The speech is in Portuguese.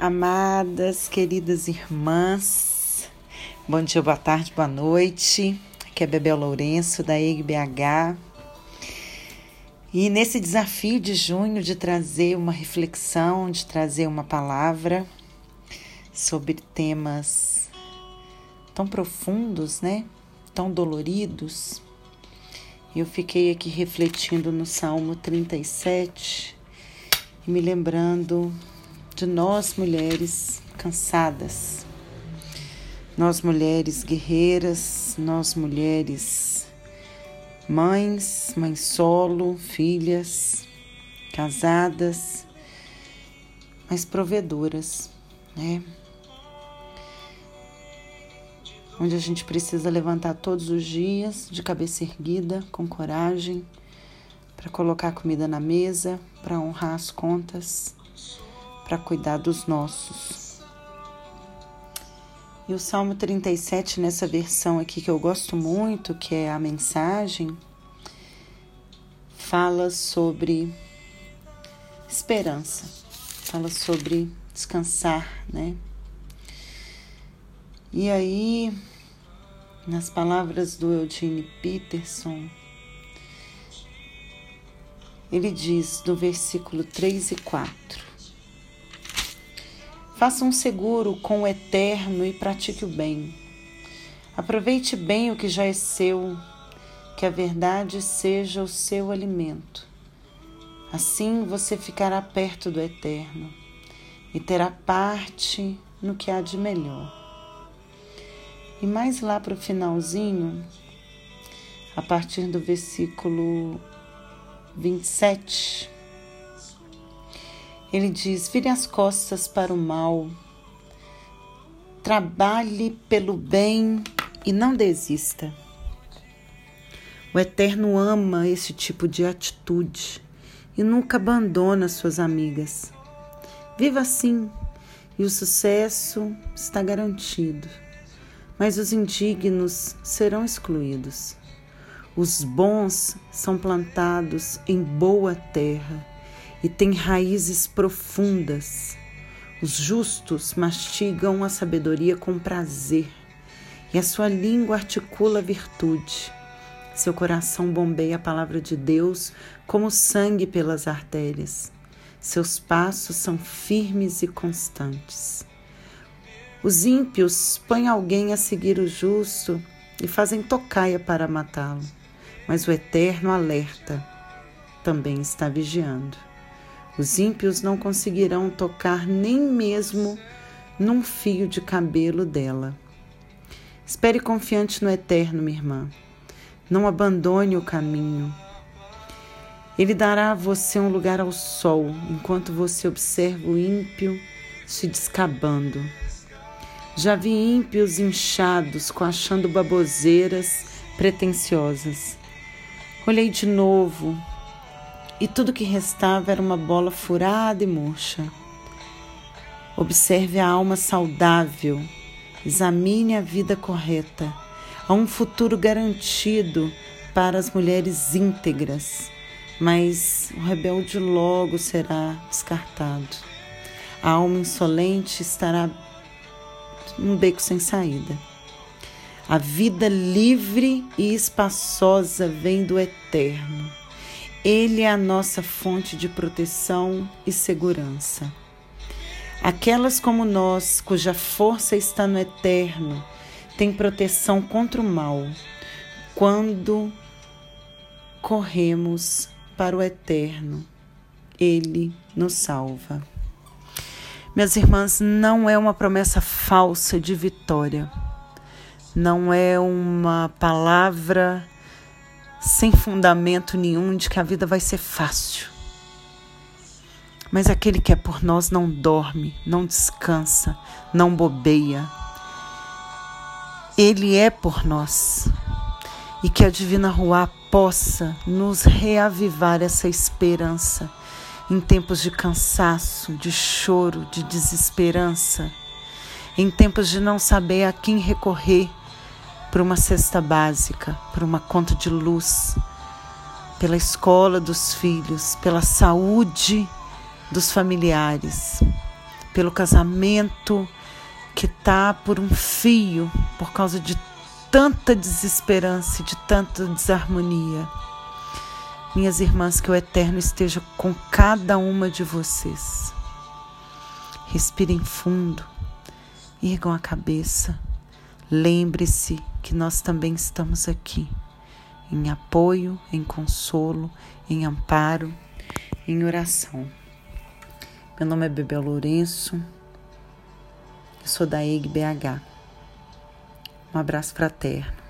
Amadas, queridas irmãs, bom dia, boa tarde, boa noite. Aqui é Bebel Lourenço, da EIGBH. E nesse desafio de junho de trazer uma reflexão, de trazer uma palavra sobre temas tão profundos, né? Tão doloridos. Eu fiquei aqui refletindo no Salmo 37 e me lembrando de nós mulheres cansadas, nós mulheres guerreiras, nós mulheres mães, mães solo, filhas, casadas, mas provedoras, né? Onde a gente precisa levantar todos os dias de cabeça erguida, com coragem, para colocar comida na mesa, para honrar as contas para cuidar dos nossos. E o Salmo 37, nessa versão aqui que eu gosto muito, que é a mensagem, fala sobre esperança, fala sobre descansar, né? E aí, nas palavras do Eugene Peterson, ele diz no versículo 3 e 4: Faça um seguro com o eterno e pratique o bem. Aproveite bem o que já é seu, que a verdade seja o seu alimento. Assim você ficará perto do eterno e terá parte no que há de melhor. E mais lá para o finalzinho, a partir do versículo 27, ele diz: vire as costas para o mal, trabalhe pelo bem e não desista. O Eterno ama esse tipo de atitude e nunca abandona suas amigas. Viva assim e o sucesso está garantido. Mas os indignos serão excluídos. Os bons são plantados em boa terra e tem raízes profundas. Os justos mastigam a sabedoria com prazer, e a sua língua articula a virtude. Seu coração bombeia a palavra de Deus como sangue pelas artérias. Seus passos são firmes e constantes. Os ímpios põem alguém a seguir o justo e fazem tocaia para matá-lo, mas o Eterno alerta, também está vigiando. Os ímpios não conseguirão tocar nem mesmo num fio de cabelo dela. Espere confiante no eterno, minha irmã. Não abandone o caminho. Ele dará a você um lugar ao sol enquanto você observa o ímpio se descabando. Já vi ímpios inchados, coachando baboseiras pretensiosas. Olhei de novo e tudo que restava era uma bola furada e murcha. Observe a alma saudável, examine a vida correta. Há um futuro garantido para as mulheres íntegras, mas o rebelde logo será descartado. A alma insolente estará num beco sem saída. A vida livre e espaçosa vem do eterno. Ele é a nossa fonte de proteção e segurança. Aquelas como nós, cuja força está no eterno, têm proteção contra o mal quando corremos para o eterno. Ele nos salva. Minhas irmãs, não é uma promessa falsa de vitória, não é uma palavra sem fundamento nenhum de que a vida vai ser fácil. Mas aquele que é por nós não dorme, não descansa, não bobeia. Ele é por nós. E que a Divina Rua possa nos reavivar essa esperança em tempos de cansaço, de choro, de desesperança, em tempos de não saber a quem recorrer por uma cesta básica, por uma conta de luz, pela escola dos filhos, pela saúde dos familiares, pelo casamento que está por um fio por causa de tanta desesperança de tanta desarmonia. Minhas irmãs, que o Eterno esteja com cada uma de vocês. Respirem fundo, ergam a cabeça. Lembre-se que nós também estamos aqui, em apoio, em consolo, em amparo, em oração. Meu nome é Bebel Lourenço, eu sou da EIG BH. Um abraço fraterno.